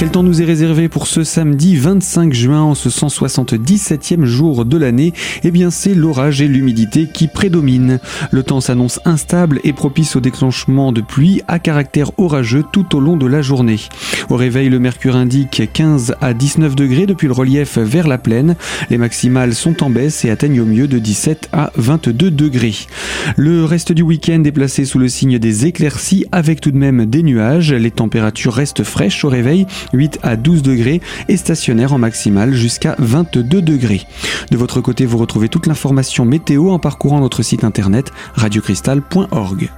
Quel temps nous est réservé pour ce samedi 25 juin en ce 177e jour de l'année? Eh bien c'est l'orage et l'humidité qui prédominent. Le temps s'annonce instable et propice au déclenchement de pluie à caractère orageux tout au long de la journée. Au réveil, le mercure indique 15 à 19 degrés depuis le relief vers la plaine. Les maximales sont en baisse et atteignent au mieux de 17 à 22 degrés. Le reste du week-end est placé sous le signe des éclaircies avec tout de même des nuages. Les températures restent fraîches au réveil 8 à 12 degrés et stationnaire en maximale jusqu'à 22 degrés. De votre côté, vous retrouvez toute l'information météo en parcourant notre site internet radiocristal.org.